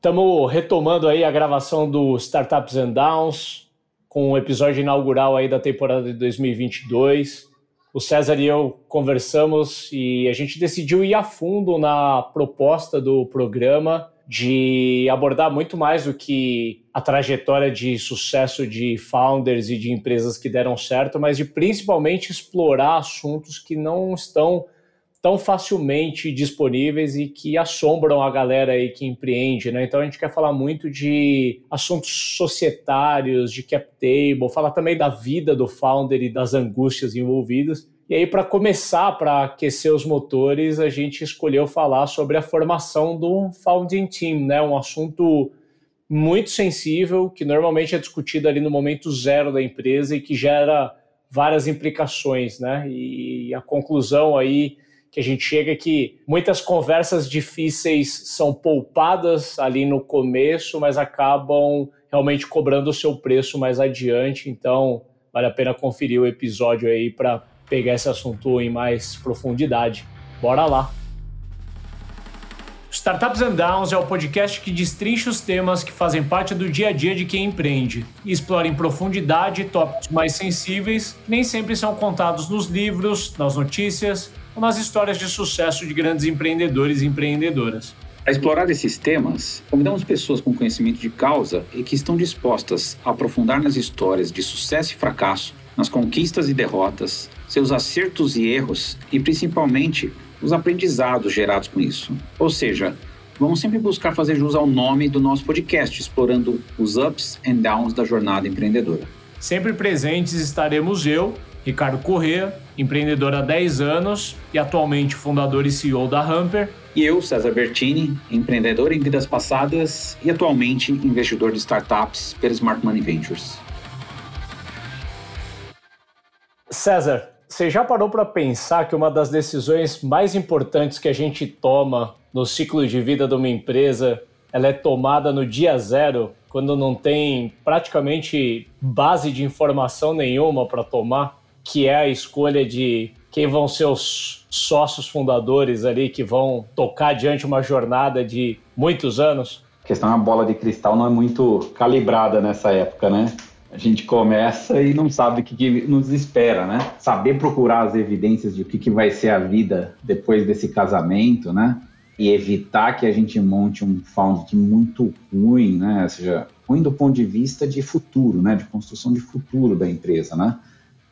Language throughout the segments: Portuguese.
Estamos retomando aí a gravação do Startups and Downs, com o episódio inaugural aí da temporada de 2022. O César e eu conversamos e a gente decidiu ir a fundo na proposta do programa de abordar muito mais do que a trajetória de sucesso de founders e de empresas que deram certo, mas de principalmente explorar assuntos que não estão tão facilmente disponíveis e que assombram a galera aí que empreende, né? Então a gente quer falar muito de assuntos societários, de cap table, falar também da vida do founder e das angústias envolvidas. E aí, para começar, para aquecer os motores, a gente escolheu falar sobre a formação do founding team, né? Um assunto muito sensível, que normalmente é discutido ali no momento zero da empresa e que gera várias implicações, né? E a conclusão aí que a gente chega que muitas conversas difíceis são poupadas ali no começo, mas acabam realmente cobrando o seu preço mais adiante. Então, vale a pena conferir o episódio aí para pegar esse assunto em mais profundidade. Bora lá! Startups and Downs é o podcast que destrincha os temas que fazem parte do dia a dia de quem empreende e explora em profundidade tópicos mais sensíveis que nem sempre são contados nos livros, nas notícias ou nas histórias de sucesso de grandes empreendedores e empreendedoras. Para explorar esses temas, convidamos pessoas com conhecimento de causa e que estão dispostas a aprofundar nas histórias de sucesso e fracasso, nas conquistas e derrotas, seus acertos e erros e principalmente os aprendizados gerados com isso. Ou seja, vamos sempre buscar fazer jus ao nome do nosso podcast, explorando os ups and downs da jornada empreendedora. Sempre presentes estaremos eu, Ricardo Corrêa, empreendedor há 10 anos e atualmente fundador e CEO da Hamper. E eu, César Bertini, empreendedor em vidas passadas e atualmente investidor de startups pela Smart Money Ventures. César, você já parou para pensar que uma das decisões mais importantes que a gente toma no ciclo de vida de uma empresa, ela é tomada no dia zero, quando não tem praticamente base de informação nenhuma para tomar? Que é a escolha de quem vão ser os sócios fundadores ali que vão tocar adiante uma jornada de muitos anos? A questão é a bola de cristal não é muito calibrada nessa época, né? A gente começa e não sabe o que, que nos espera, né? Saber procurar as evidências de o que, que vai ser a vida depois desse casamento, né? E evitar que a gente monte um found muito ruim, né? Ou seja, ruim do ponto de vista de futuro, né? De construção de futuro da empresa, né?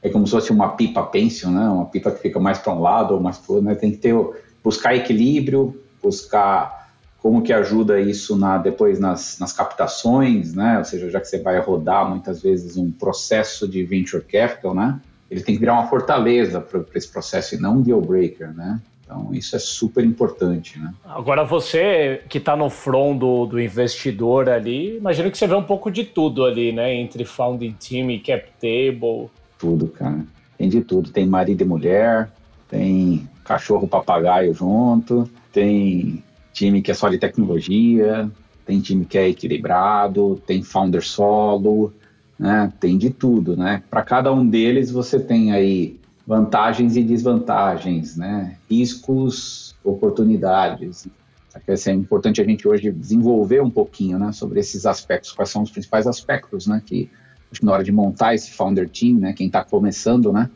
É como se fosse uma pipa pension, né? Uma pipa que fica mais para um lado ou mais para outro, né? Tem que ter buscar equilíbrio, buscar como que ajuda isso na depois nas, nas captações, né? Ou seja, já que você vai rodar muitas vezes um processo de venture capital, né? Ele tem que virar uma fortaleza para esse processo e não um deal breaker, né? Então, isso é super importante, né? Agora, você que está no front do, do, investidor ali, imagino que você vê um pouco de tudo ali, né? Entre founding team e cap table tudo, cara. Tem de tudo. Tem marido e mulher, tem cachorro papagaio junto, tem time que é só de tecnologia, tem time que é equilibrado, tem founder solo, né? Tem de tudo, né? Para cada um deles você tem aí vantagens e desvantagens, né? Riscos, oportunidades. É importante a gente hoje desenvolver um pouquinho, né, sobre esses aspectos, quais são os principais aspectos, né, que acho que na hora de montar esse founder team, né, quem está começando, né,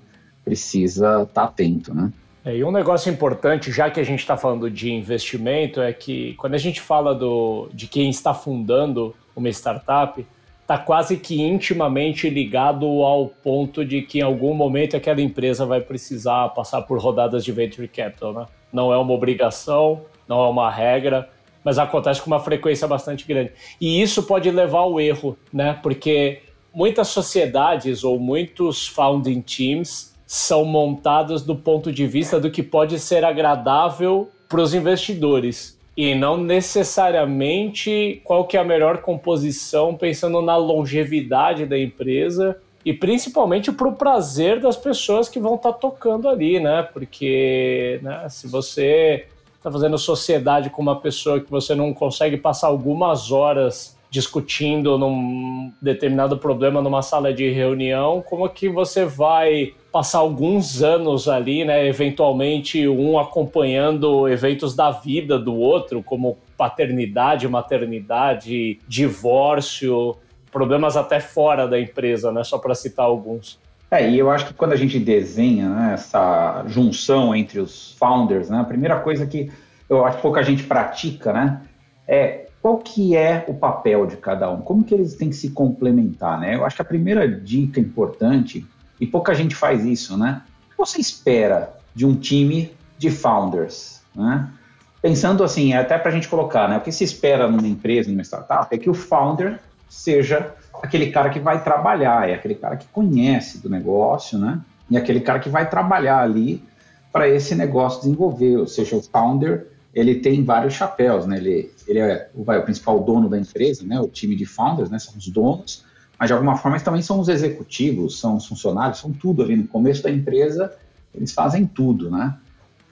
precisa estar tá atento, né. É, e um negócio importante, já que a gente está falando de investimento, é que quando a gente fala do, de quem está fundando uma startup, está quase que intimamente ligado ao ponto de que em algum momento aquela empresa vai precisar passar por rodadas de venture capital. Né? Não é uma obrigação, não é uma regra, mas acontece com uma frequência bastante grande. E isso pode levar ao erro, né? porque muitas sociedades ou muitos founding teams são montados do ponto de vista do que pode ser agradável para os investidores e não necessariamente qual que é a melhor composição pensando na longevidade da empresa e principalmente para o prazer das pessoas que vão estar tá tocando ali, né? Porque né, se você está fazendo sociedade com uma pessoa que você não consegue passar algumas horas discutindo num determinado problema numa sala de reunião, como que você vai passar alguns anos ali, né, eventualmente um acompanhando eventos da vida do outro, como paternidade, maternidade, divórcio, problemas até fora da empresa, né, só para citar alguns. É, e eu acho que quando a gente desenha né, essa junção entre os founders, né, a primeira coisa que eu acho que pouca gente pratica, né, é qual que é o papel de cada um, como que eles têm que se complementar, né? Eu acho que a primeira dica importante e pouca gente faz isso, né? O que você espera de um time de founders, né? Pensando assim, até para a gente colocar, né? O que se espera numa empresa, numa startup, é que o founder seja aquele cara que vai trabalhar, é aquele cara que conhece do negócio, né? E aquele cara que vai trabalhar ali para esse negócio desenvolver, ou seja, o founder ele tem vários chapéus, né? Ele, ele é o, vai, o principal dono da empresa, né? O time de founders, né? São os donos, mas de alguma forma eles também são os executivos, são os funcionários, são tudo ali no começo da empresa, eles fazem tudo, né?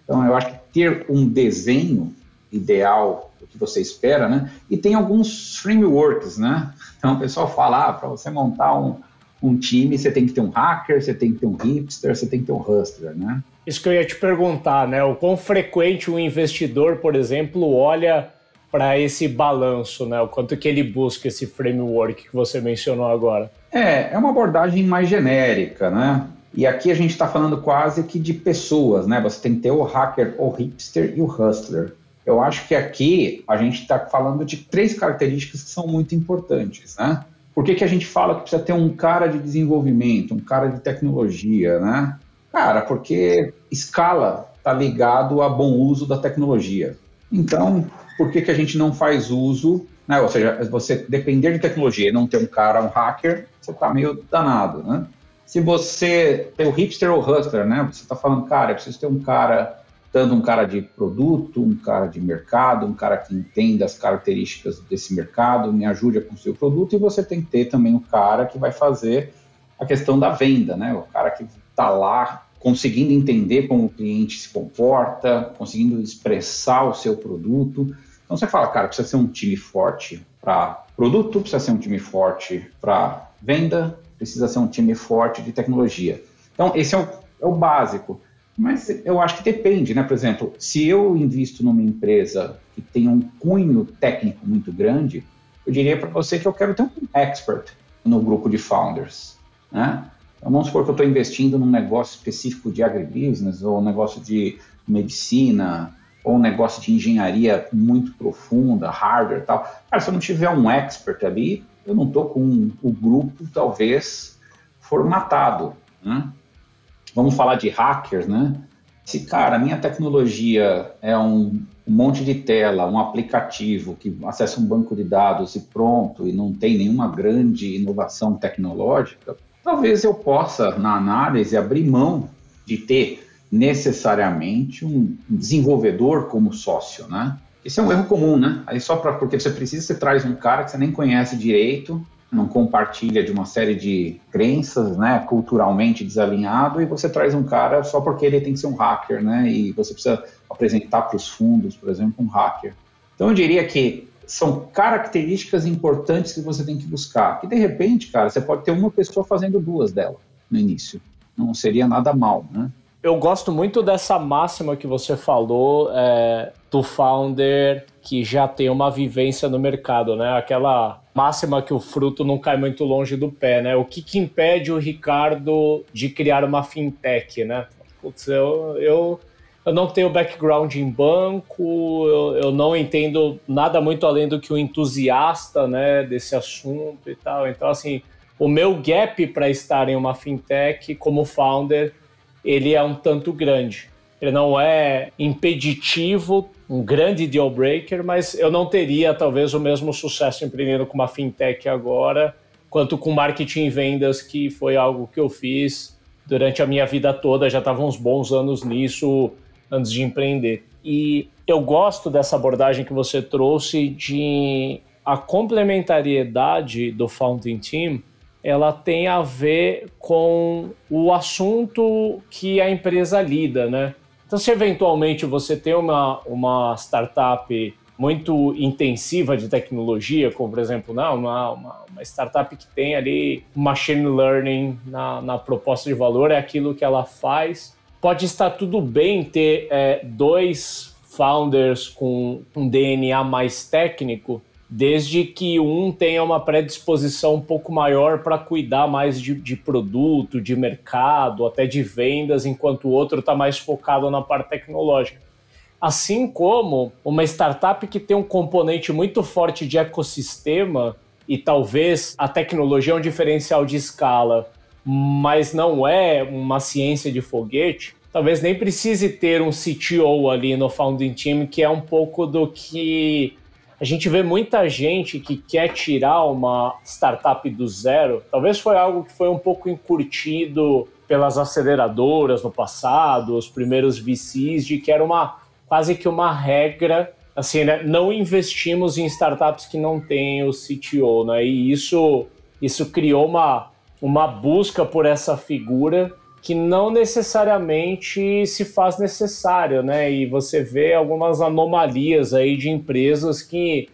Então eu acho que ter um desenho ideal do que você espera, né? E tem alguns frameworks, né? Então o pessoal fala, ah, para você montar um, um time, você tem que ter um hacker, você tem que ter um hipster, você tem que ter um hustler, né? Isso que eu ia te perguntar, né? O quão frequente um investidor, por exemplo, olha para esse balanço, né? O quanto que ele busca esse framework que você mencionou agora. É, é uma abordagem mais genérica, né? E aqui a gente está falando quase que de pessoas, né? Você tem que ter o hacker, o hipster e o hustler. Eu acho que aqui a gente está falando de três características que são muito importantes, né? Por que, que a gente fala que precisa ter um cara de desenvolvimento, um cara de tecnologia, né? Cara, porque escala está ligado a bom uso da tecnologia. Então, por que, que a gente não faz uso, né? ou seja, você depender de tecnologia e não ter um cara, um hacker, você está meio danado, né? Se você tem o hipster ou hustler, né? Você está falando, cara, eu preciso ter um cara, tanto um cara de produto, um cara de mercado, um cara que entenda as características desse mercado, me ajude a construir o produto, e você tem que ter também o cara que vai fazer a questão da venda, né? O cara que está lá conseguindo entender como o cliente se comporta, conseguindo expressar o seu produto. Então você fala, cara, precisa ser um time forte para produto, precisa ser um time forte para venda, precisa ser um time forte de tecnologia. Então esse é o, é o básico. Mas eu acho que depende, né? Por exemplo, se eu invisto numa empresa que tem um cunho técnico muito grande, eu diria para você que eu quero ter um expert no grupo de founders, né? Então, vamos supor que eu estou investindo num negócio específico de agribusiness, ou um negócio de medicina, ou um negócio de engenharia muito profunda, hardware e tal. Cara, se eu não tiver um expert ali, eu não estou com o grupo, talvez, formatado. Né? Vamos falar de hackers, né? Se, cara, a minha tecnologia é um, um monte de tela, um aplicativo que acessa um banco de dados e pronto, e não tem nenhuma grande inovação tecnológica, talvez eu possa, na análise, abrir mão de ter necessariamente um desenvolvedor como sócio, né? Isso é um erro comum, né? Aí só para porque você precisa, você traz um cara que você nem conhece direito, não compartilha de uma série de crenças, né, culturalmente desalinhado, e você traz um cara só porque ele tem que ser um hacker, né? E você precisa apresentar para os fundos, por exemplo, um hacker. Então eu diria que são características importantes que você tem que buscar. Que de repente, cara, você pode ter uma pessoa fazendo duas dela no início. Não seria nada mal, né? Eu gosto muito dessa máxima que você falou é, do founder que já tem uma vivência no mercado, né? Aquela máxima que o fruto não cai muito longe do pé, né? O que, que impede o Ricardo de criar uma fintech, né? Putz, eu, eu eu não tenho background em banco, eu, eu, não entendo nada muito além do que o um entusiasta né, desse assunto e tal. Então, assim, o meu gap para estar em uma fintech como founder, ele é um tanto grande. Ele não é impeditivo, um grande deal breaker, mas eu não teria talvez o mesmo sucesso empreendendo com uma fintech agora, quanto com marketing e vendas, que foi algo que eu fiz durante a minha vida toda, já estava uns bons anos nisso, antes de empreender. E eu gosto dessa abordagem que você trouxe de a complementariedade do founding team, ela tem a ver com o assunto que a empresa lida, né? Então, se eventualmente você tem uma, uma startup muito intensiva de tecnologia, como por exemplo, não, uma, uma, uma startup que tem ali machine learning na, na, proposta de valor, é aquilo que ela faz. Pode estar tudo bem ter é, dois founders com um DNA mais técnico, desde que um tenha uma predisposição um pouco maior para cuidar mais de, de, produto, de mercado, até de vendas, enquanto o outro está mais focado na parte tecnológica. Assim como uma startup que tem um componente muito forte de ecossistema e talvez a tecnologia é um diferencial de escala, mas não é uma ciência de foguete, talvez nem precise ter um CTO ali no founding team, que é um pouco do que a gente vê muita gente que quer tirar uma startup do zero. Talvez foi algo que foi um pouco encurtido pelas aceleradoras no passado, os primeiros VCs, de que era uma quase que uma regra, assim, né? Não investimos em startups que não têm o CTO, né? E isso, isso criou uma, uma busca por essa figura que não necessariamente se faz necessário, né? E você vê algumas anomalias aí de empresas que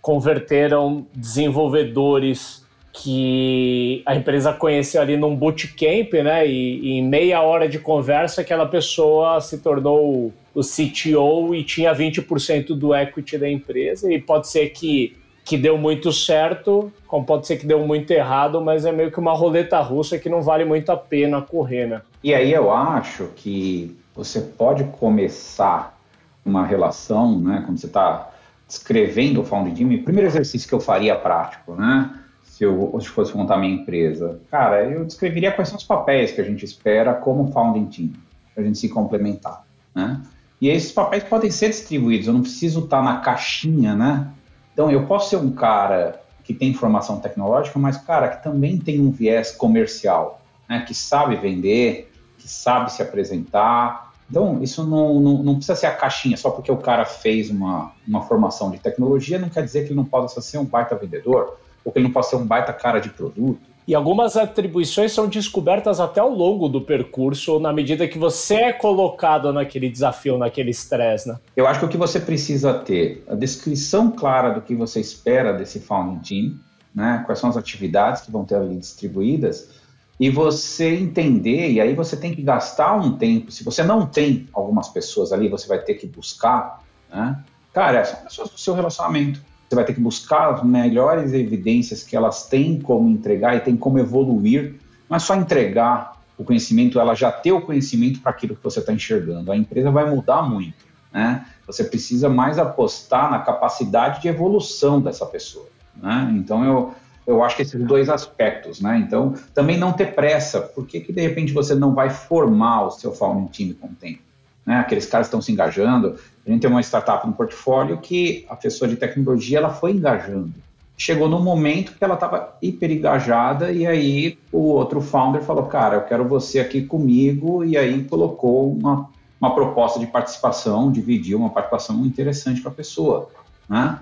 converteram desenvolvedores que a empresa conheceu ali num bootcamp, né? E, e, em meia hora de conversa, aquela pessoa se tornou o CTO e tinha 20% do equity da empresa. E pode ser que que deu muito certo, como pode ser que deu muito errado, mas é meio que uma roleta russa que não vale muito a pena correr, né? E aí eu acho que você pode começar uma relação, né, quando você está descrevendo o founding team, o primeiro exercício que eu faria prático, né, se eu se fosse montar minha empresa, cara, eu descreveria quais são os papéis que a gente espera como founding team, para a gente se complementar, né? E esses papéis podem ser distribuídos, eu não preciso estar tá na caixinha, né? Então, eu posso ser um cara que tem formação tecnológica, mas, cara, que também tem um viés comercial, né? que sabe vender, que sabe se apresentar. Então, isso não, não, não, precisa ser a caixinha, só porque o cara fez uma, uma formação de tecnologia, não quer dizer que ele não possa ser um baita vendedor, ou que ele não possa ser um baita cara de produto. E algumas atribuições são descobertas até ao longo do percurso, na medida que você é colocado naquele desafio, naquele estresse, né? Eu acho que o que você precisa ter, a descrição clara do que você espera desse founding team, né? Quais são as atividades que vão ter ali distribuídas, e você entender, e aí você tem que gastar um tempo. Se você não tem algumas pessoas ali, você vai ter que buscar, né? Cara, são pessoas do seu relacionamento você vai ter que buscar as melhores evidências que elas têm como entregar e têm como evoluir. Não é só entregar o conhecimento, ela já ter o conhecimento para aquilo que você está enxergando. A empresa vai mudar muito, né? Você precisa mais apostar na capacidade de evolução dessa pessoa, né? Então eu eu acho que esses dois aspectos, né? Então, também não ter pressa. Por que, que de repente você não vai formar o seu founding time com o tempo? Né? Aqueles caras estão se engajando. A gente tem uma startup no portfólio que a pessoa de tecnologia ela foi engajando. Chegou no momento que ela estava hiper engajada e aí o outro founder falou, cara, eu quero você aqui comigo e aí colocou uma, uma proposta de participação, dividiu uma participação interessante para a pessoa, né?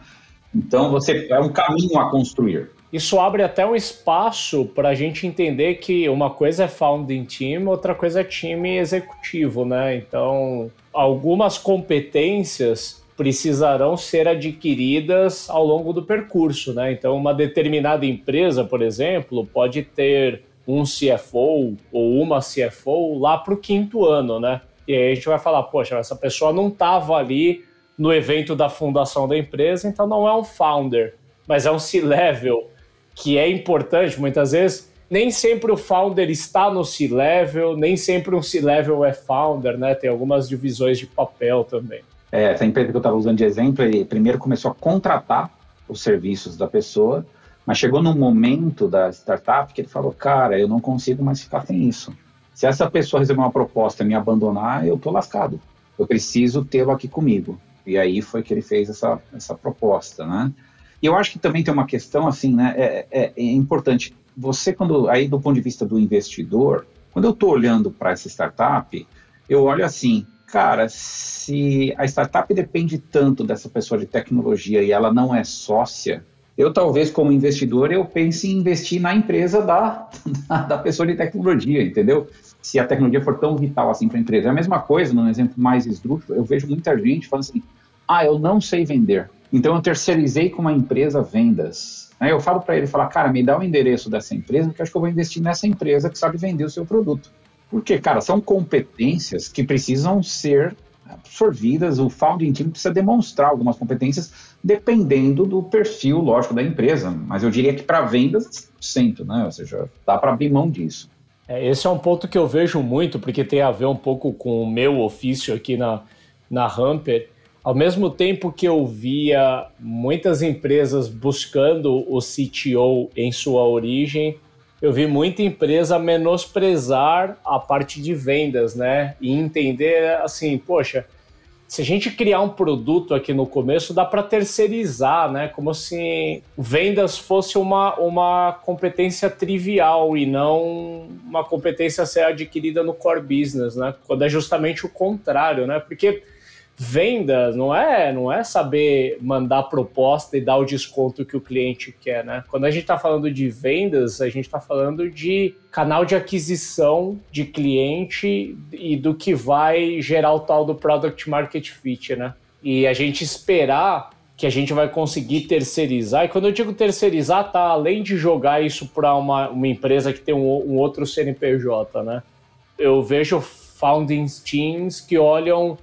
Então você é um caminho a construir. Isso abre até um espaço para a gente entender que uma coisa é founding team, outra coisa é time executivo, né? Então, algumas competências precisarão ser adquiridas ao longo do percurso, né? Então, uma determinada empresa, por exemplo, pode ter um CFO ou uma CFO lá para o quinto ano, né? E aí a gente vai falar, poxa, essa pessoa não estava ali no evento da fundação da empresa, então não é um founder, mas é um C-level que é importante muitas vezes. Nem sempre o founder está no C-level, nem sempre um C-level é founder, né? Tem algumas divisões de papel também. É, essa empresa que eu estava usando de exemplo, ele primeiro começou a contratar os serviços da pessoa, mas chegou num momento da startup que ele falou, cara, eu não consigo mais ficar sem isso. Se essa pessoa receber uma proposta e me abandonar, eu tô lascado. Eu preciso tê-lo aqui comigo. E aí foi que ele fez essa, essa proposta, né? E eu acho que também tem uma questão assim, né? É, é, é importante. Você, quando aí do ponto de vista do investidor, quando eu estou olhando para essa startup, eu olho assim, cara, se a startup depende tanto dessa pessoa de tecnologia e ela não é sócia, eu talvez como investidor eu pense em investir na empresa da, da pessoa de tecnologia, entendeu? Se a tecnologia for tão vital assim para a empresa. É a mesma coisa, num exemplo mais esdrúxulo, eu vejo muita gente falando assim, ah, eu não sei vender. Então eu terceirizei com uma empresa vendas. Aí eu falo para ele, falar, cara, me dá o endereço dessa empresa, porque acho que eu vou investir nessa empresa que sabe vender o seu produto. Porque, cara, são competências que precisam ser absorvidas, o founding team precisa demonstrar algumas competências dependendo do perfil, lógico, da empresa. Mas eu diria que para vendas, 100%, né? Ou seja, dá para abrir mão disso. É, esse é um ponto que eu vejo muito, porque tem a ver um pouco com o meu ofício aqui na, na Hamper. Ao mesmo tempo que eu via muitas empresas buscando o CTO em sua origem, eu vi muita empresa menosprezar a parte de vendas, né? E entender assim, poxa, se a gente criar um produto aqui no começo, dá para terceirizar, né? Como se vendas fosse uma, uma competência trivial e não uma competência a ser adquirida no core business, né? Quando é justamente o contrário, né? Porque vendas não é não é saber mandar proposta e dar o desconto que o cliente quer, né? Quando a gente está falando de vendas, a gente está falando de canal de aquisição de cliente e do que vai gerar o tal do product market fit, né? E a gente esperar que a gente vai conseguir terceirizar. E quando eu digo terceirizar, tá além de jogar isso para uma, uma empresa que tem um, um outro CNPJ, né? Eu vejo founding teams que olham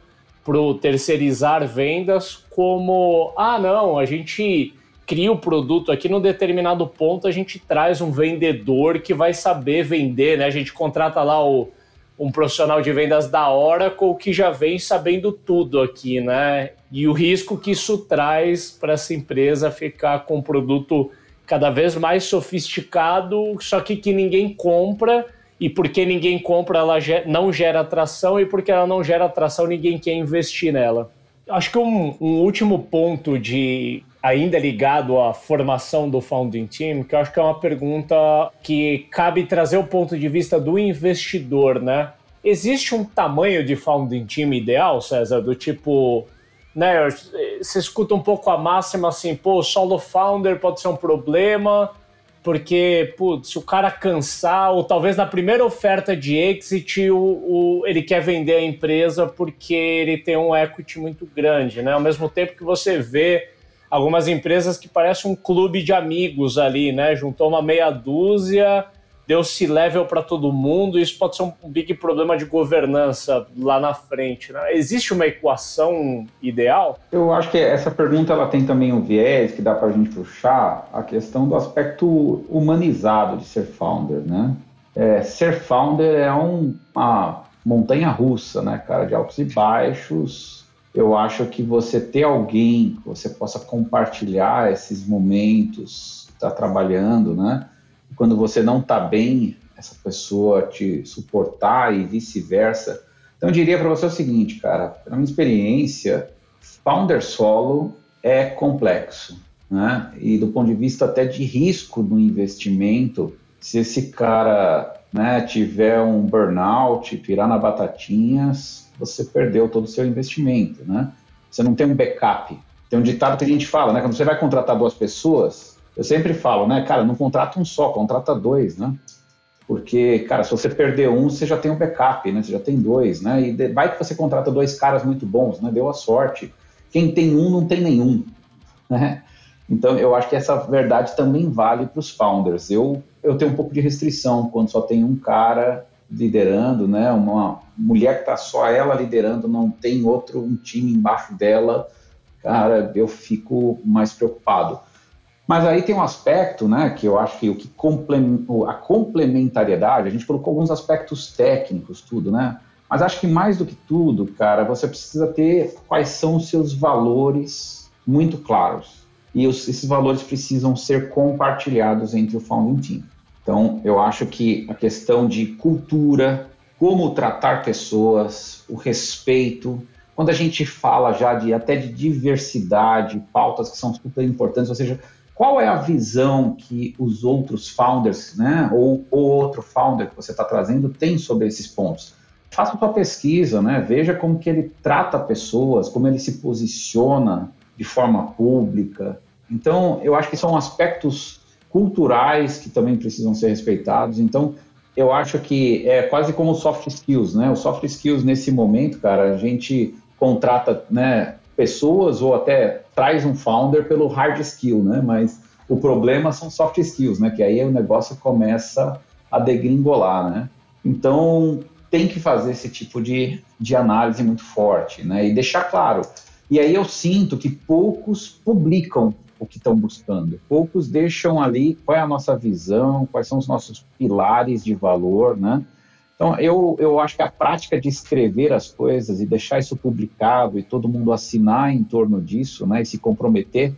para o terceirizar vendas como ah não a gente cria o produto aqui num determinado ponto a gente traz um vendedor que vai saber vender né? A gente contrata lá o, um profissional de vendas da Oracle que já vem sabendo tudo aqui né? E o risco que isso traz para essa empresa ficar com um produto cada vez mais sofisticado só que que ninguém compra e porque ninguém compra, ela não gera atração, e porque ela não gera atração, ninguém quer investir nela. Acho que um, um, último ponto de ainda ligado à formação do founding team, que eu acho que é uma pergunta que cabe trazer o ponto de vista do investidor, né? Existe um tamanho de founding team ideal, César, do tipo, né, você escuta um pouco a máxima assim, pô, solo founder pode ser um problema, porque, putz, se o cara cansar, ou talvez na primeira oferta de exit, o, o, ele quer vender a empresa porque ele tem um equity muito grande, né? Ao mesmo tempo que você vê algumas empresas que parecem um clube de amigos ali, né? Juntou uma meia dúzia deu se level para todo mundo, isso pode ser um big problema de governança lá na frente. Né? Existe uma equação ideal? Eu acho que essa pergunta ela tem também um viés que dá para a gente puxar a questão do aspecto humanizado de ser founder, né? É, ser founder é um, uma montanha russa, né, cara, de altos e baixos. Eu acho que você ter alguém que você possa compartilhar esses momentos, está trabalhando, né? Quando você não está bem, essa pessoa te suportar e vice-versa. Então, eu diria para você o seguinte, cara, pela minha experiência, founder solo é complexo, né? E do ponto de vista até de risco do investimento, se esse cara né, tiver um burnout, virar na batatinhas, você perdeu todo o seu investimento, né? Você não tem um backup. Tem um ditado que a gente fala, né? Quando você vai contratar duas pessoas, eu sempre falo, né, cara, não contrata um só, contrata dois, né? Porque, cara, se você perder um, você já tem um backup, né? Você já tem dois, né? E vai que você contrata dois caras muito bons, né? Deu a sorte. Quem tem um, não tem nenhum, né? Então, eu acho que essa verdade também vale para os founders. Eu, eu tenho um pouco de restrição quando só tem um cara liderando, né? Uma mulher que está só ela liderando, não tem outro um time embaixo dela. Cara, eu fico mais preocupado. Mas aí tem um aspecto, né, que eu acho que o que a complementariedade, a gente colocou alguns aspectos técnicos, tudo, né? Mas acho que mais do que tudo, cara, você precisa ter quais são os seus valores muito claros. E os, esses valores precisam ser compartilhados entre o founding team. Então, eu acho que a questão de cultura, como tratar pessoas, o respeito, quando a gente fala já de até de diversidade, pautas que são super importantes, ou seja, qual é a visão que os outros founders, né, ou outro founder que você está trazendo tem sobre esses pontos? Faça sua pesquisa, né? Veja como que ele trata pessoas, como ele se posiciona de forma pública. Então, eu acho que são aspectos culturais que também precisam ser respeitados. Então, eu acho que é quase como soft skills, né? O soft skills nesse momento, cara, a gente contrata, né, pessoas ou até traz um founder pelo hard skill, né? Mas o problema são soft skills, né? Que aí o negócio começa a degringolar, né? Então tem que fazer esse tipo de, de análise muito forte, né? E deixar claro. E aí eu sinto que poucos publicam o que estão buscando. Poucos deixam ali qual é a nossa visão, quais são os nossos pilares de valor, né? Então, eu, eu acho que a prática de escrever as coisas e deixar isso publicado e todo mundo assinar em torno disso, né, e se comprometer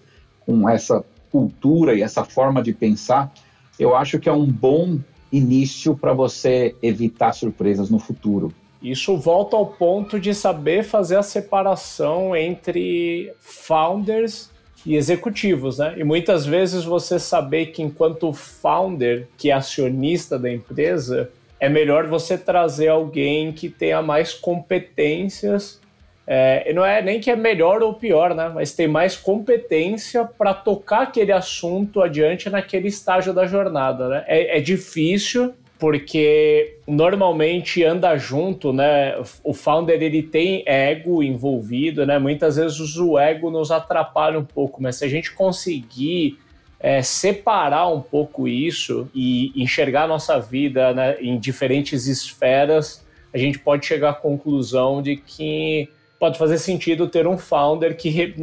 com essa cultura e essa forma de pensar, eu acho que é um bom início para você evitar surpresas no futuro. Isso volta ao ponto de saber fazer a separação entre founders e executivos, né? E muitas vezes você saber que enquanto founder, que é acionista da empresa, é melhor você trazer alguém que tenha mais competências. É, não é nem que é melhor ou pior, né? Mas tem mais competência para tocar aquele assunto adiante naquele estágio da jornada, né? É, é difícil porque normalmente anda junto, né? O founder ele tem ego envolvido, né? Muitas vezes o ego nos atrapalha um pouco, mas se a gente conseguir é, separar um pouco isso e enxergar a nossa vida né, em diferentes esferas, a gente pode chegar à conclusão de que pode fazer sentido ter um founder que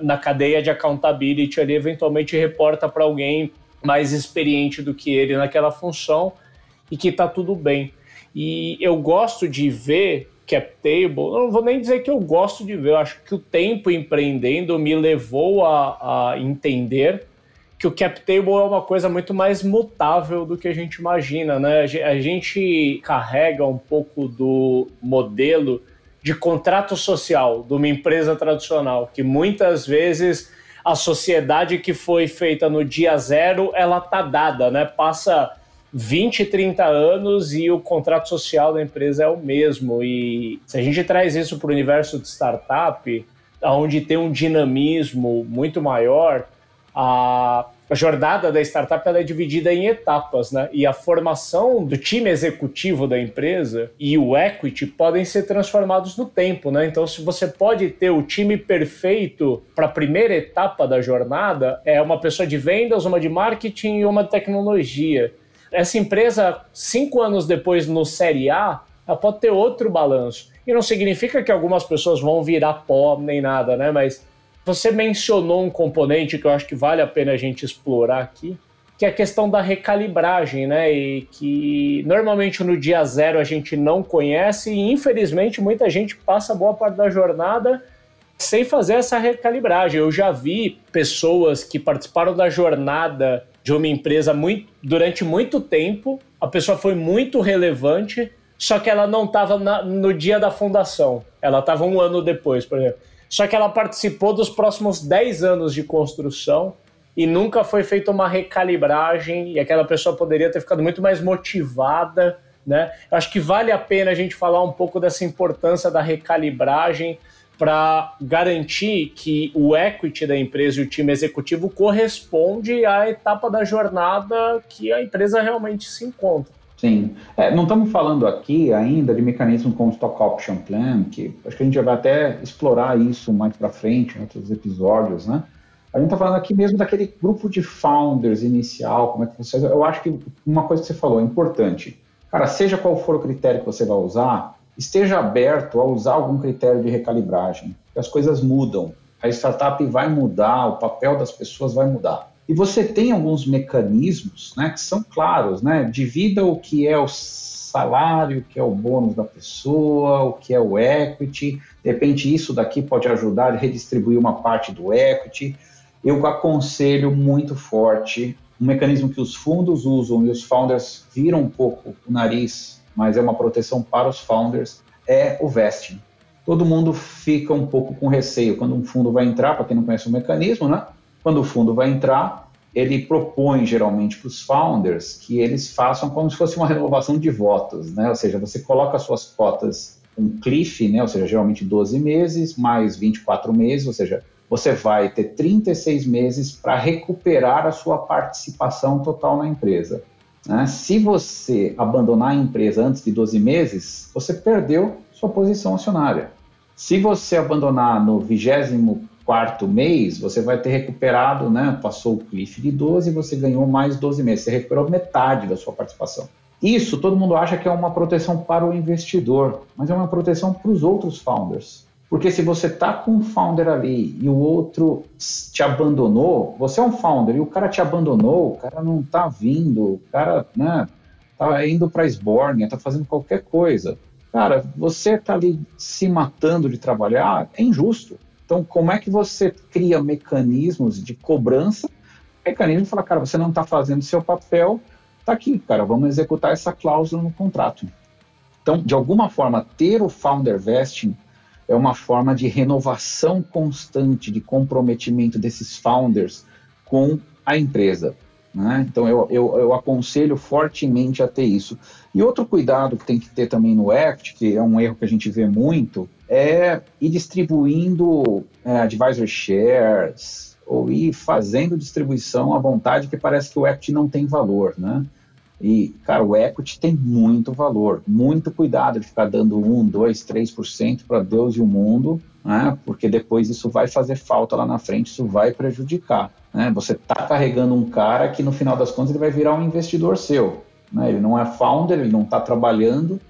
na cadeia de accountability eventualmente reporta para alguém mais experiente do que ele naquela função e que está tudo bem. E eu gosto de ver cap table, não vou nem dizer que eu gosto de ver, eu acho que o tempo empreendendo me levou a, a entender que o cap table é uma coisa muito mais mutável do que a gente imagina, né? A gente carrega um pouco do modelo de contrato social de uma empresa tradicional, que muitas vezes a sociedade que foi feita no dia zero, ela tá dada, né? Passa 20, 30 anos e o contrato social da empresa é o mesmo. E se a gente traz isso para o universo de startup, onde tem um dinamismo muito maior, a, jornada da startup é dividida em etapas, né? E a formação do time executivo da empresa e o equity podem ser transformados no tempo, né? Então, se você pode ter o time perfeito para a primeira etapa da jornada, é uma pessoa de vendas, uma de marketing e uma de tecnologia. Essa empresa, cinco anos depois, no Série A, ela pode ter outro balanço. E não significa que algumas pessoas vão virar pó nem nada, né? Mas você mencionou um componente que eu acho que vale a pena a gente explorar aqui, que é a questão da recalibragem, né? E que normalmente no dia zero a gente não conhece e infelizmente muita gente passa boa parte da jornada sem fazer essa recalibragem. Eu já vi pessoas que participaram da jornada de uma empresa muito, durante muito tempo, a pessoa foi muito relevante, só que ela não estava no dia da fundação, ela estava um ano depois, por exemplo. Só que ela participou dos próximos 10 anos de construção e nunca foi feita uma recalibragem e aquela pessoa poderia ter ficado muito mais motivada, né? Eu acho que vale a pena a gente falar um pouco dessa importância da recalibragem para garantir que o equity da empresa e o time executivo corresponde à etapa da jornada que a empresa realmente se encontra. Sim. É, não estamos falando aqui ainda de mecanismo como Stock Option Plan, que acho que a gente já vai até explorar isso mais para frente em outros episódios, né? A gente está falando aqui mesmo daquele grupo de founders inicial, como é que você... Eu acho que uma coisa que você falou é importante. Cara, seja qual for o critério que você vai usar, esteja aberto a usar algum critério de recalibragem. As coisas mudam, a startup vai mudar, o papel das pessoas vai mudar. E você tem alguns mecanismos né, que são claros, né? Divida o que é o salário, o que é o bônus da pessoa, o que é o equity. De repente, isso daqui pode ajudar a redistribuir uma parte do equity. Eu aconselho muito forte um mecanismo que os fundos usam e os founders viram um pouco o nariz, mas é uma proteção para os founders, é o vesting. Todo mundo fica um pouco com receio quando um fundo vai entrar, para quem não conhece o mecanismo, né? Quando o fundo vai entrar, ele propõe geralmente para os founders que eles façam como se fosse uma renovação de votos, né? Ou seja, você coloca as suas cotas um cliff, né? Ou seja, geralmente 12 meses mais 24 meses, ou seja, você vai ter 36 meses para recuperar a sua participação total na empresa. Né? Se você abandonar a empresa antes de 12 meses, você perdeu sua posição acionária. Se você abandonar no 24 mês, você vai ter recuperado, né? Passou o cliff de 12 e você ganhou mais 12 meses. Você recuperou metade da sua participação. Isso todo mundo acha que é uma proteção para o investidor, mas é uma proteção para os outros founders. Porque se você tá com um founder ali e o outro te abandonou, você é um founder e o cara te abandonou, o cara não tá vindo, o cara, né, tá indo para Sborne, tá fazendo qualquer coisa. Cara, você tá ali se matando de trabalhar, é injusto. Então, como é que você cria mecanismos de cobrança? Mecanismo de falar, cara, você não está fazendo seu papel, tá aqui, cara, vamos executar essa cláusula no contrato. Então, de alguma forma, ter o founder vesting é uma forma de renovação constante, de comprometimento desses founders com a empresa. Né? Então, eu, eu, eu, aconselho fortemente a ter isso. E outro cuidado que tem que ter também no EFT, que é um erro que a gente vê muito, é ir distribuindo é, advisor shares ou ir fazendo distribuição à vontade, que parece que o equity não tem valor, né? E, cara, o equity tem muito valor, muito cuidado de ficar dando 1, 2, 3% para Deus e o mundo, né? porque depois isso vai fazer falta lá na frente, isso vai prejudicar. Né? Você está carregando um cara que no final das contas ele vai virar um investidor seu. Né? Ele não é founder, ele não está trabalhando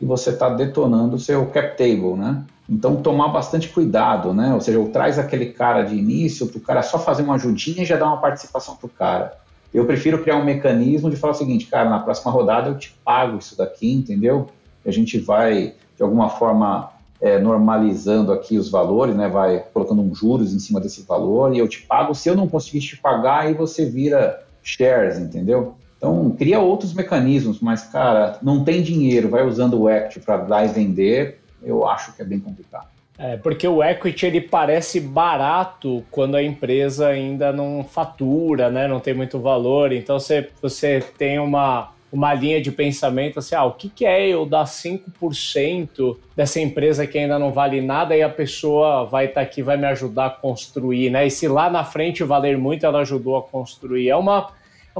e você está detonando o seu cap table. Né? Então, tomar bastante cuidado, né? ou seja, traz aquele cara de início para o cara só fazer uma ajudinha e já dar uma participação para o cara eu prefiro criar um mecanismo de falar o seguinte, cara, na próxima rodada eu te pago isso daqui, entendeu? A gente vai, de alguma forma, é, normalizando aqui os valores, né? Vai colocando um juros em cima desse valor e eu te pago. Se eu não conseguir te pagar, aí você vira shares, entendeu? Então, cria outros mecanismos, mas, cara, não tem dinheiro, vai usando o equity para dar e vender, eu acho que é bem complicado. É, porque o equity ele parece barato quando a empresa ainda não fatura, né? Não tem muito valor. Então você, você tem uma, uma linha de pensamento assim: ah, o que, que é eu dar 5% dessa empresa que ainda não vale nada e a pessoa vai estar tá aqui, vai me ajudar a construir, né? E se lá na frente valer muito, ela ajudou a construir. É uma,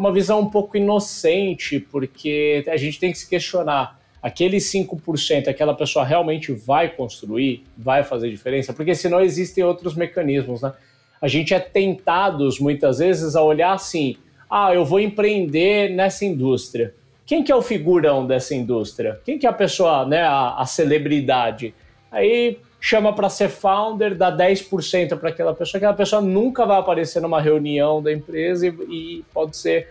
uma visão um pouco inocente, porque a gente tem que se questionar aquele 5%, aquela pessoa realmente vai construir, vai fazer diferença? Porque senão existem outros mecanismos, né? A gente é tentados muitas vezes a olhar assim: ah, eu vou empreender nessa indústria. Quem que é o figurão dessa indústria? Quem que é a pessoa, né, a, a celebridade? Aí chama para ser founder, dá 10% para aquela pessoa, aquela pessoa nunca vai aparecer numa reunião da empresa e, e pode ser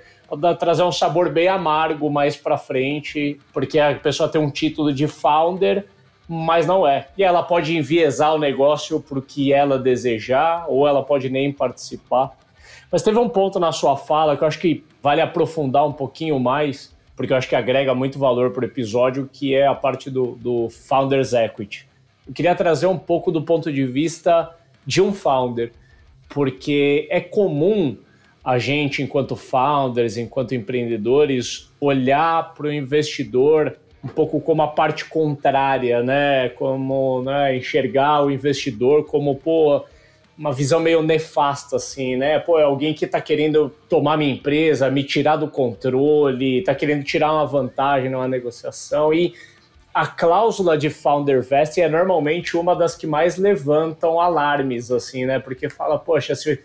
trazer um sabor bem amargo mais para frente, porque a pessoa tem um título de founder, mas não é. E ela pode enviesar o negócio para o que ela desejar, ou ela pode nem participar. Mas teve um ponto na sua fala que eu acho que vale aprofundar um pouquinho mais, porque eu acho que agrega muito valor para o episódio, que é a parte do, do Founders Equity. Eu queria trazer um pouco do ponto de vista de um founder, porque é comum a gente, enquanto founders, enquanto empreendedores, olhar para o investidor um pouco como a parte contrária, né? Como né, enxergar o investidor como, pô, uma visão meio nefasta, assim, né? Pô, é alguém que está querendo tomar minha empresa, me tirar do controle, está querendo tirar uma vantagem numa negociação. E a cláusula de founder vesting é normalmente uma das que mais levantam alarmes, assim, né? Porque fala, poxa, se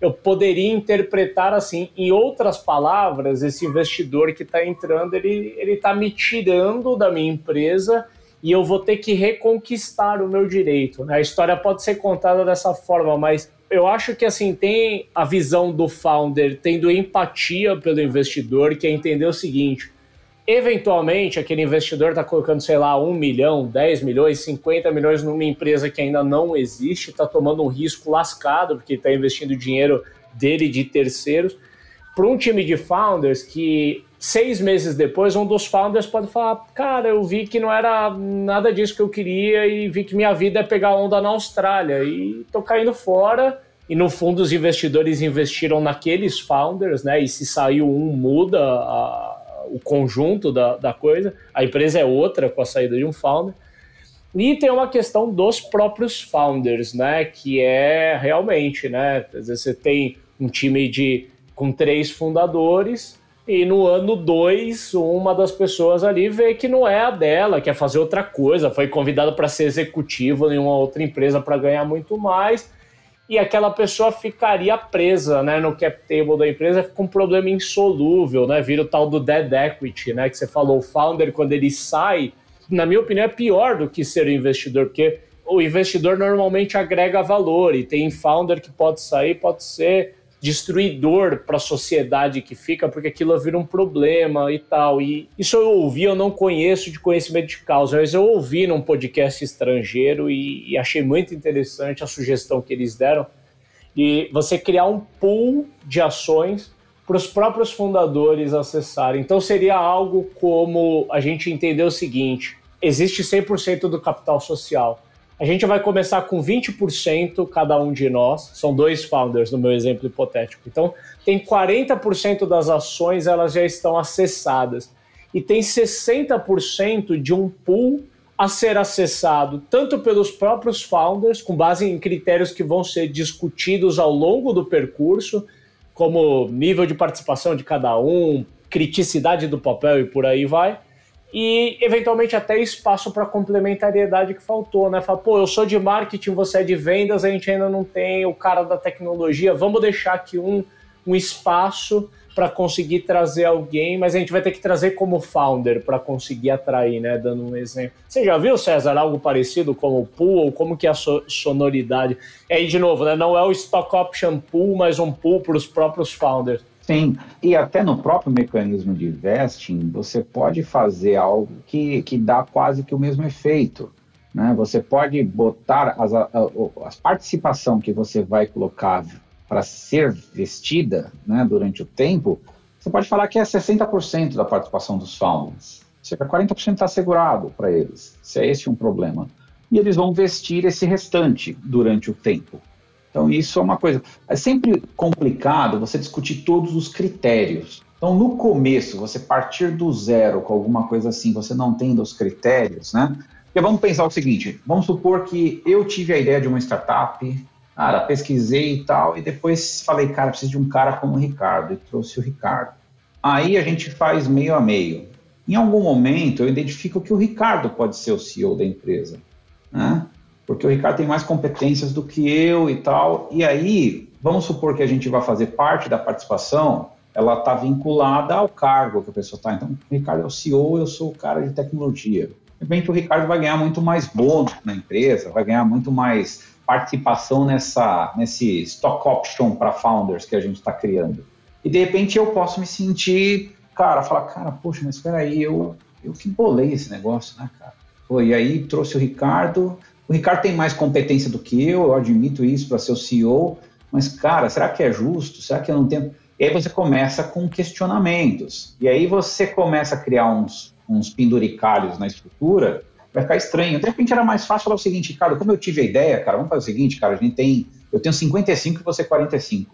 eu poderia interpretar assim, em outras palavras, esse investidor que está entrando, ele está me tirando da minha empresa e eu vou ter que reconquistar o meu direito. Né? A história pode ser contada dessa forma, mas eu acho que assim tem a visão do founder tendo empatia pelo investidor, que é entender o seguinte: eventualmente aquele investidor está colocando, sei lá, um milhão, 10 milhões, 50 milhões numa empresa que ainda não existe, está tomando um risco lascado, porque está investindo dinheiro dele de terceiros. Para um time de founders que seis meses depois, um dos founders pode falar: Cara, eu vi que não era nada disso que eu queria e vi que minha vida é pegar onda na Austrália e tô caindo fora. E no fundo, os investidores investiram naqueles founders, né? E se saiu um, muda a, o conjunto da, da coisa, a empresa é outra com a saída de um founder. E tem uma questão dos próprios founders, né? Que é realmente, né? Às vezes você tem um time de com três fundadores, E no ano 2, uma das pessoas ali vê que não é a dela, quer fazer outra coisa, foi convidada para ser executivo em uma outra empresa para ganhar muito mais. E aquela pessoa ficaria presa né, no cap table da empresa com um problema insolúvel, né? Vira o tal do dead equity, né? Que você falou, o founder, quando ele sai, na minha opinião, é pior do que ser o investidor, porque o investidor normalmente agrega valor e tem founder que pode sair, pode ser destruidor para a sociedade que fica, porque aquilo vira um problema e tal. E isso eu ouvi, eu não conheço de conhecimento de causa, mas eu ouvi num podcast estrangeiro e, e achei muito interessante a sugestão que eles deram. E você criar um pool de ações para os próprios fundadores acessarem. Então seria algo como a gente entender o seguinte: existe 100% do capital social a gente vai começar com 20% cada um de nós, são dois founders no meu exemplo hipotético. Então, tem 40% das ações elas já estão acessadas e tem 60% de um pool a ser acessado tanto pelos próprios founders, com base em critérios que vão ser discutidos ao longo do percurso, como nível de participação de cada um, criticidade do papel e por aí vai e eventualmente até espaço para complementariedade que faltou, né? Fala, pô, eu sou de marketing, você é de vendas, a gente ainda não tem o cara da tecnologia, vamos deixar aqui um, um espaço para conseguir trazer alguém, mas a gente vai ter que trazer como founder para conseguir atrair, né? Dando um exemplo. Você já viu, César, algo parecido como o pool, como que é a sonoridade? E aí, de novo, né? Não é o stock option pool, mas um pool para os próprios founders. Sim, e até no próprio mecanismo de vesting, você pode fazer algo que, que dá quase que o mesmo efeito. Né? Você pode botar as, a, a participação que você vai colocar para ser vestida né, durante o tempo, você pode falar que é 60% da participação dos founders. Cerca de 40% está assegurado para eles, se é esse um problema. E eles vão vestir esse restante durante o tempo. Então, isso é uma coisa. É sempre complicado você discutir todos os critérios. Então, no começo, você partir do zero com alguma coisa assim, você não tendo os critérios, né? Porque vamos pensar o seguinte: vamos supor que eu tive a ideia de uma startup, cara, pesquisei e tal, e depois falei, cara, preciso de um cara como o Ricardo, e trouxe o Ricardo. Aí a gente faz meio a meio. Em algum momento, eu identifico que o Ricardo pode ser o CEO da empresa. Né? Porque o Ricardo tem mais competências do que eu e tal. E aí, vamos supor que a gente vai fazer parte da participação, ela está vinculada ao cargo que a pessoa está. Então, o Ricardo é o CEO, eu sou o cara de tecnologia. De repente, o Ricardo vai ganhar muito mais bônus na empresa, vai ganhar muito mais participação nessa, nesse stock option para founders que a gente está criando. E de repente eu posso me sentir, cara, falar, cara, poxa, mas espera aí, eu, eu que bolei esse negócio, né, cara? Pô, e aí trouxe o Ricardo, o Ricardo tem mais competência do que eu, eu admito isso para ser o CEO, mas, cara, será que é justo? Será que eu não tenho. E aí você começa com questionamentos. E aí você começa a criar uns, uns penduricalhos na estrutura, vai ficar estranho. De repente era mais fácil falar o seguinte, Ricardo, como eu tive a ideia, cara, vamos fazer o seguinte, cara, a gente tem. Eu tenho 55 e você 45.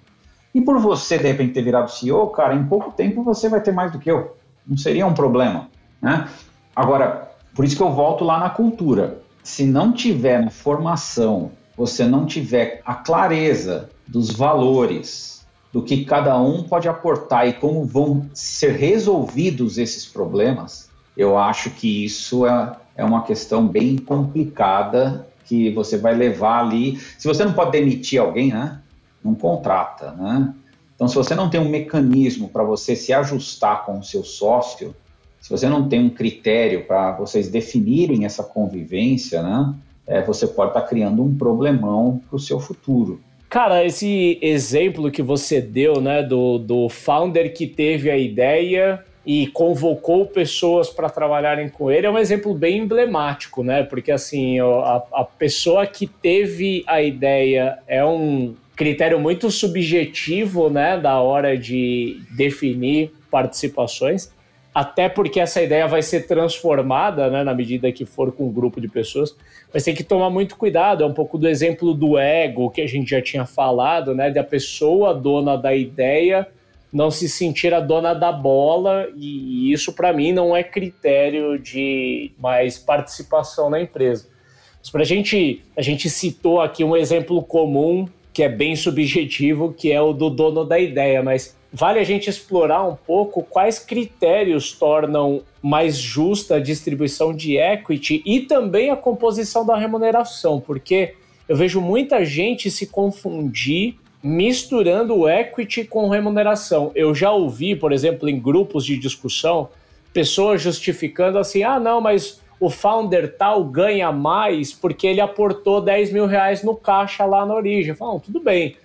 E por você, de repente, ter virado CEO, cara, em pouco tempo você vai ter mais do que eu. Não seria um problema. Né? Agora, por isso que eu volto lá na cultura se não tiver na formação, você não tiver a clareza dos valores, do que cada um pode aportar e como vão ser resolvidos esses problemas, eu acho que isso é, é uma questão bem complicada que você vai levar ali. Se você não pode demitir alguém, né? Não contrata, né? Então, se você não tem um mecanismo para você se ajustar com o seu sócio, se você não tem um critério para vocês definirem essa convivência, né, é, você pode estar tá criando um problemão para o seu futuro. Cara, esse exemplo que você deu, né, do, do founder que teve a ideia e convocou pessoas para trabalharem com ele, é um exemplo bem emblemático, né? Porque assim, a, a pessoa que teve a ideia é um critério muito subjetivo, né, da hora de definir participações até porque essa ideia vai ser transformada né, na medida que for com um grupo de pessoas. Mas tem que tomar muito cuidado, é um pouco do exemplo do ego que a gente já tinha falado, né? Da pessoa dona da ideia não se sentir a dona da bola, e isso para mim não é critério de mais participação na empresa. Mas para a gente, a gente citou aqui um exemplo comum que é bem subjetivo, que é o do dono da ideia, mas vale a gente explorar um pouco quais critérios tornam mais justa a distribuição de equity e também a composição da remuneração, porque eu vejo muita gente se confundir misturando equity com remuneração. Eu já ouvi, por exemplo, em grupos de discussão, pessoas justificando assim: ah, não, mas o founder tal ganha mais porque ele aportou 10 mil reais no caixa lá na origem. Falam, tudo bem.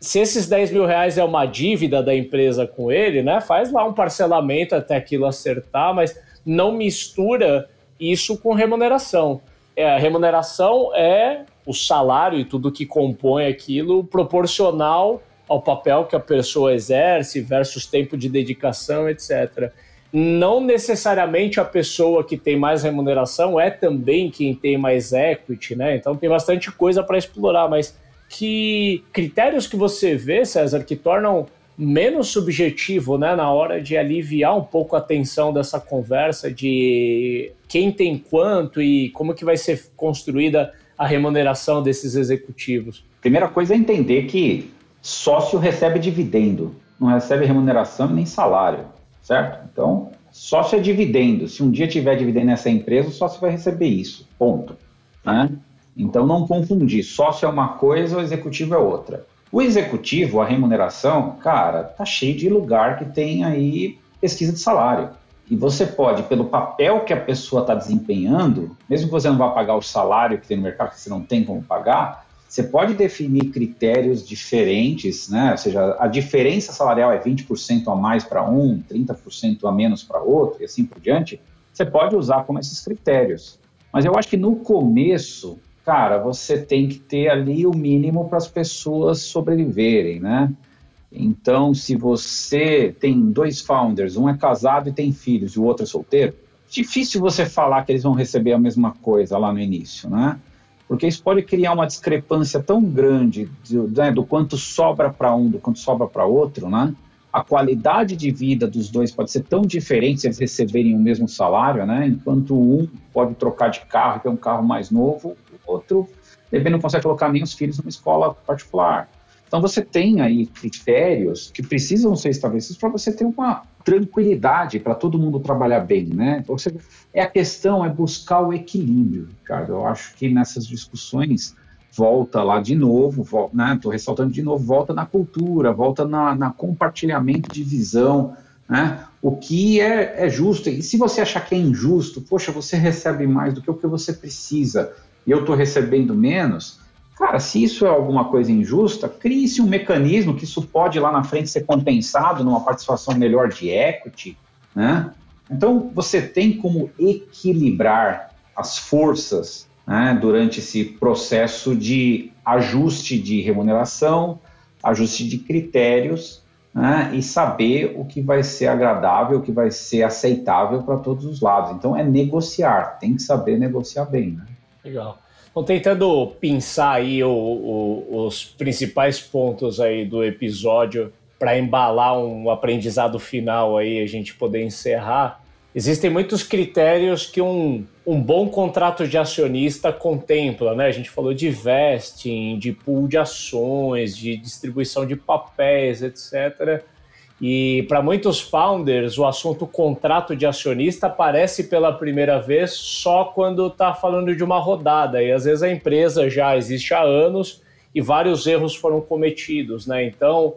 Se esses 10 mil reais é uma dívida da empresa com ele, né? Faz lá um parcelamento até aquilo acertar, mas não mistura isso com remuneração. É, remuneração é o salário e tudo que compõe aquilo proporcional ao papel que a pessoa exerce versus tempo de dedicação, etc. Não necessariamente a pessoa que tem mais remuneração é também quem tem mais equity, né? Então tem bastante coisa para explorar, mas que critérios que você vê, César, que tornam menos subjetivo, né, na hora de aliviar um pouco a tensão dessa conversa de quem tem quanto e como que vai ser construída a remuneração desses executivos? Primeira coisa é entender que sócio recebe dividendo, não recebe remuneração nem salário, certo? Então, sócio é dividendo. Se um dia tiver dividendo nessa empresa, o sócio vai receber isso, ponto. Né? Então, não confundir. Sócio é uma coisa, o executivo é outra. O executivo, a remuneração, cara, tá cheio de lugar que tem aí pesquisa de salário. E você pode, pelo papel que a pessoa está desempenhando, mesmo que você não vá pagar o salário que tem no mercado, que você não tem como pagar, você pode definir critérios diferentes, né? Ou seja, a diferença salarial é 20% a mais para um, 30% a menos para outro, e assim por diante. Você pode usar como esses critérios. Mas eu acho que no começo, cara, você tem que ter ali o mínimo para as pessoas sobreviverem, né? Então, se você tem dois founders, um é casado e tem filhos e o outro é solteiro, difícil você falar que eles vão receber a mesma coisa lá no início, né? Porque isso pode criar uma discrepância tão grande do, né, do quanto sobra para um, do quanto sobra para outro, né? A qualidade de vida dos dois pode ser tão diferente se eles receberem o mesmo salário, né? Enquanto um pode trocar de carro ter um carro mais novo, outro, de não consegue colocar nem os filhos numa escola particular. Então você tem aí critérios que precisam ser estabelecidos para você ter uma tranquilidade para todo mundo trabalhar bem, né? Então você, é a questão é buscar o equilíbrio, Ricardo. Eu acho que nessas discussões volta lá de novo, volta, né? Estou ressaltando de novo, volta na cultura, volta na, na compartilhamento de visão, né? O que é, é justo. E se você achar que é injusto, poxa, você recebe mais do que o que você precisa e eu estou recebendo menos, Cara, se isso é alguma coisa injusta, crie-se um mecanismo que isso pode lá na frente ser compensado numa participação melhor de equity, né? Então, você tem como equilibrar as forças né, durante esse processo de ajuste de remuneração, ajuste de critérios né, e saber o que vai ser agradável, o que vai ser aceitável para todos os lados. Então, é negociar, tem que saber negociar bem. Né? Legal. Então, tentando pensar aí o, o, os principais pontos aí do episódio para embalar um aprendizado final aí, a gente poder encerrar, existem muitos critérios que um, um bom contrato de acionista contempla, né? A gente falou de vesting, de pool de ações, de distribuição de papéis, etc. E para muitos founders, o assunto contrato de acionista aparece pela primeira vez só quando está falando de uma rodada. E às vezes a empresa já existe há anos e vários erros foram cometidos. Né? Então,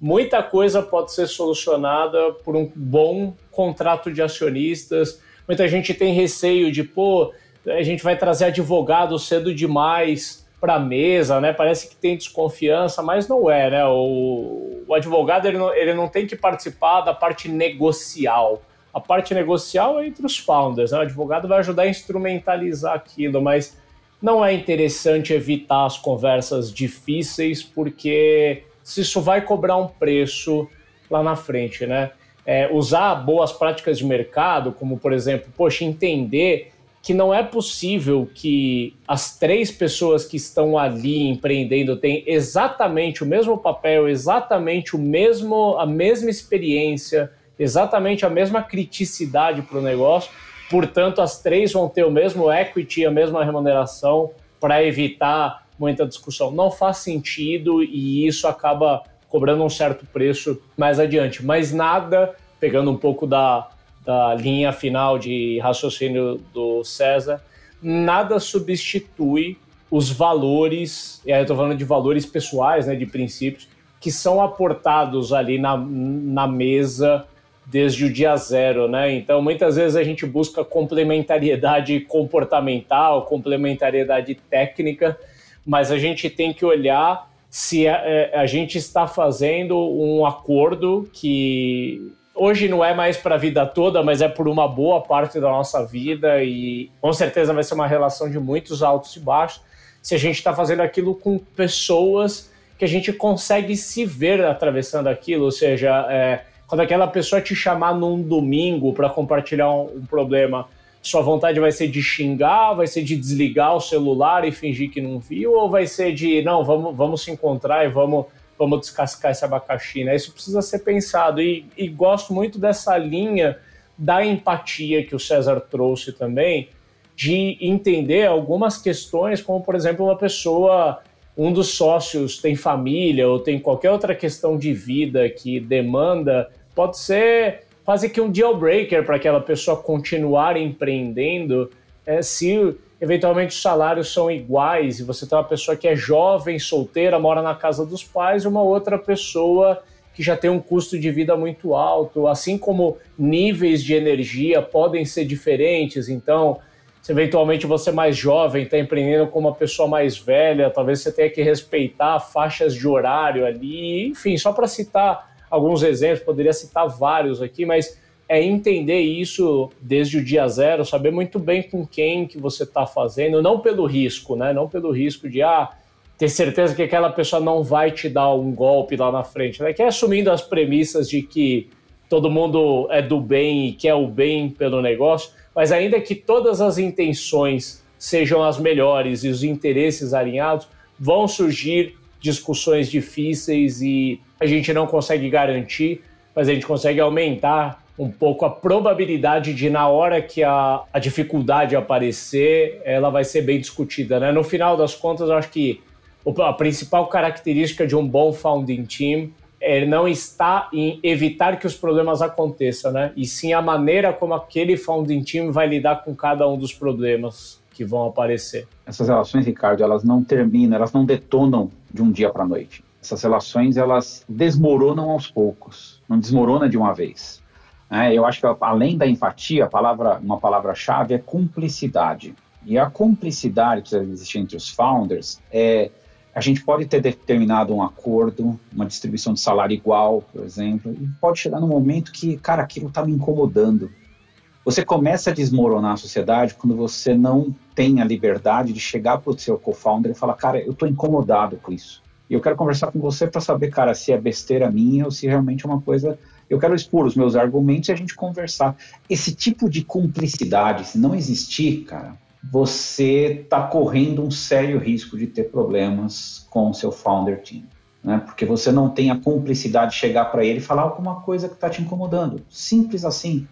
muita coisa pode ser solucionada por um bom contrato de acionistas. Muita gente tem receio de, pô, a gente vai trazer advogado cedo demais para mesa, né? Parece que tem desconfiança, mas não é, né? O, o advogado ele não, ele não tem que participar da parte negocial. A parte negocial é entre os founders, né? O advogado vai ajudar a instrumentalizar aquilo, mas não é interessante evitar as conversas difíceis, porque se isso vai cobrar um preço lá na frente, né? É, usar boas práticas de mercado, como por exemplo, poxa, entender que não é possível que as três pessoas que estão ali empreendendo tenham exatamente o mesmo papel, exatamente o mesmo, a mesma experiência, exatamente a mesma criticidade para o negócio. Portanto, as três vão ter o mesmo equity, a mesma remuneração para evitar muita discussão. Não faz sentido e isso acaba cobrando um certo preço mais adiante. Mas nada, pegando um pouco da, da linha final de raciocínio do César, nada substitui os valores, e aí eu estou falando de valores pessoais, né, de princípios, que são aportados ali na, na mesa desde o dia zero, né? Então, muitas vezes a gente busca complementariedade comportamental, complementariedade técnica, mas a gente tem que olhar se a, é, a gente está fazendo um acordo que hoje não é mais para a vida toda, mas é por uma boa parte da nossa vida e com certeza vai ser uma relação de muitos altos e baixos. Se a gente está fazendo aquilo com pessoas que a gente consegue se ver atravessando aquilo, ou seja, é, quando aquela pessoa te chamar num domingo para compartilhar um, um, problema, sua vontade vai ser de xingar, vai ser de desligar o celular e fingir que não viu, ou vai ser de não, vamos, vamos se encontrar e vamos, vamos descascar esse abacaxi, né? Isso precisa ser pensado e, e gosto muito dessa linha da empatia que o César trouxe também, de entender algumas questões, como por exemplo uma pessoa um dos sócios tem família ou tem qualquer outra questão de vida que demanda, pode ser quase que um deal breaker para aquela pessoa continuar empreendendo, é, se eventualmente os salários são iguais e você tem uma pessoa que é jovem, solteira, mora na casa dos pais, e uma outra pessoa que já tem um custo de vida muito alto, assim como níveis de energia podem ser diferentes, então se eventualmente você é mais jovem está empreendendo com uma pessoa mais velha, talvez você tenha que respeitar faixas de horário ali, enfim, só para citar alguns exemplos, poderia citar vários aqui, mas é entender isso desde o dia zero, saber muito bem com quem que você está fazendo, não pelo risco, né? Não pelo risco de ah, ter certeza que aquela pessoa não vai te dar um golpe lá na frente, né? Que é assumindo as premissas de que todo mundo é do bem e quer o bem pelo negócio mas ainda que todas as intenções sejam as melhores e os interesses alinhados, vão surgir discussões difíceis e a gente não consegue garantir, mas a gente consegue aumentar um pouco a probabilidade de, na hora que a, a dificuldade aparecer, ela vai ser bem discutida. Né? No final das contas, eu acho que a principal característica de um bom founding team é, não está em evitar que os problemas aconteçam, né? E sim a maneira como aquele founding team vai lidar com cada um dos problemas que vão aparecer. Essas relações, Ricardo, elas não terminam, elas não detonam de um dia para a noite. Essas relações, elas desmoronam aos poucos, não desmorona de uma vez. É, eu acho que além da empatia, palavra, uma palavra-chave é cumplicidade. E a cumplicidade que existe entre os founders é a gente pode ter determinado um acordo, uma distribuição de salário igual, por exemplo, e pode chegar num momento que, cara, aquilo está me incomodando. Você começa a desmoronar a sociedade quando você não tem a liberdade de chegar para o seu co-founder e falar, cara, eu estou incomodado com isso. E eu quero conversar com você para saber, cara, se é besteira minha ou se realmente é uma coisa. Eu quero expor os meus argumentos e a gente conversar. Esse tipo de cumplicidade, se não existir, cara, você está correndo um sério risco de ter problemas com o seu founder team. Né? Porque você não tem a cumplicidade de chegar para ele e falar alguma coisa que está te incomodando. Simples assim.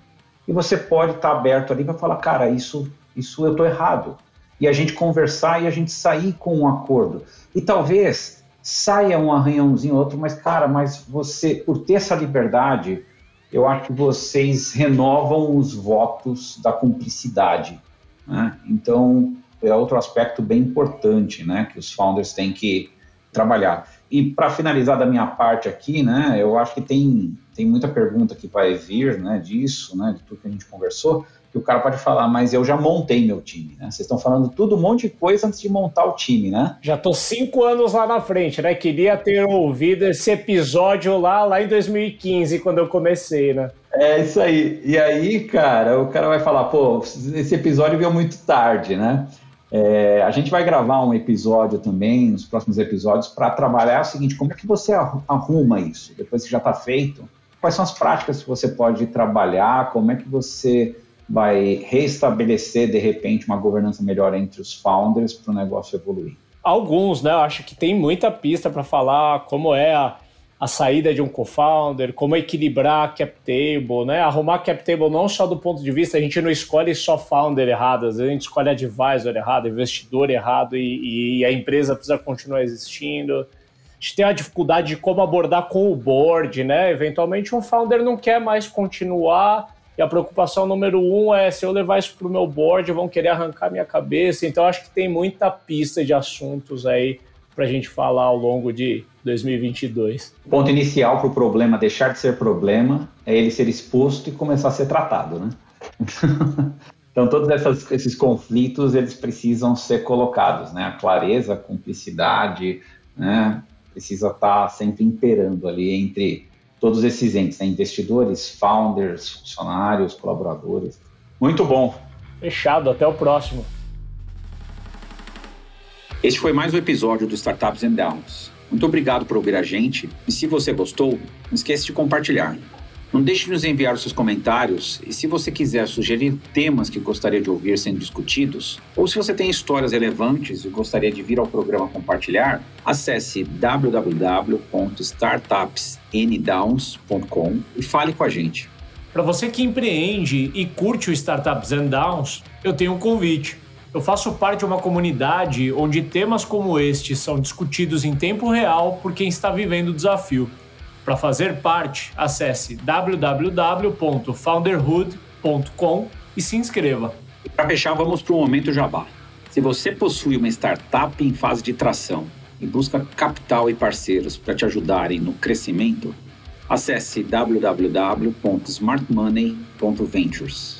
E você pode estar tá aberto ali para falar, cara, isso, isso eu estou errado. E a gente conversar e a gente sair com um acordo. E talvez saia um arranhãozinho outro, mas, cara, mas você, por ter essa liberdade, eu acho que vocês renovam os votos da cumplicidade né? Então, é outro aspecto bem importante né, que os founders têm que trabalhar. E para finalizar da minha parte aqui, né, eu acho que tem, tem muita pergunta que vai vir né, disso, né, de tudo que a gente conversou, que o cara pode falar, mas eu já montei meu time, né? Vocês estão falando tudo um monte de coisa antes de montar o time, né? Já tô cinco anos lá na frente, né? Queria ter ouvido esse episódio lá, lá em 2015, quando eu comecei, né? É isso aí. E aí, cara, o cara vai falar, pô, esse episódio veio muito tarde, né? É, a gente vai gravar um episódio também, nos próximos episódios, para trabalhar o seguinte: como é que você arruma isso? Depois que já está feito, quais são as práticas que você pode trabalhar? Como é que você vai restabelecer, de repente, uma governança melhor entre os founders para o negócio evoluir? Alguns, né? Acho que tem muita pista para falar como é a a saída de um co-founder, como equilibrar a cap table, né? Arrumar a cap table não só do ponto de vista, a gente não escolhe só founder errado, às vezes a gente escolhe advisor errado, investidor errado e, e a empresa precisa continuar existindo. gente tem a dificuldade de como abordar com o board, né? Eventualmente um founder não quer mais continuar e a preocupação número um é se eu levar isso para o meu board, vão querer arrancar minha cabeça. Então acho que tem muita pista de assuntos aí para a gente falar ao longo de 2022. O ponto inicial para o problema deixar de ser problema é ele ser exposto e começar a ser tratado, né? então todos essas, esses conflitos eles precisam ser colocados, né? A clareza, a cumplicidade, né? Precisa estar tá sempre imperando ali entre todos esses entes, né? investidores, founders, funcionários, colaboradores. Muito bom. Fechado, até o próximo. Este foi mais um episódio do Startups and Downs. Muito obrigado por ouvir a gente e se você gostou, não esqueça de compartilhar. Não deixe de nos enviar os seus comentários e se você quiser sugerir temas que gostaria de ouvir sendo discutidos, ou se você tem histórias relevantes e gostaria de vir ao programa compartilhar, acesse www.startupsndowns.com e fale com a gente. Para você que empreende e curte o Startups and Downs, eu tenho um convite. Eu faço parte de uma comunidade onde temas como este são discutidos em tempo real por quem está vivendo o desafio. Para fazer parte, acesse www.founderhood.com e se inscreva. Para fechar, vamos para o momento jabá. Se você possui uma startup em fase de tração e busca capital e parceiros para te ajudarem no crescimento, acesse www.smartmoney.ventures.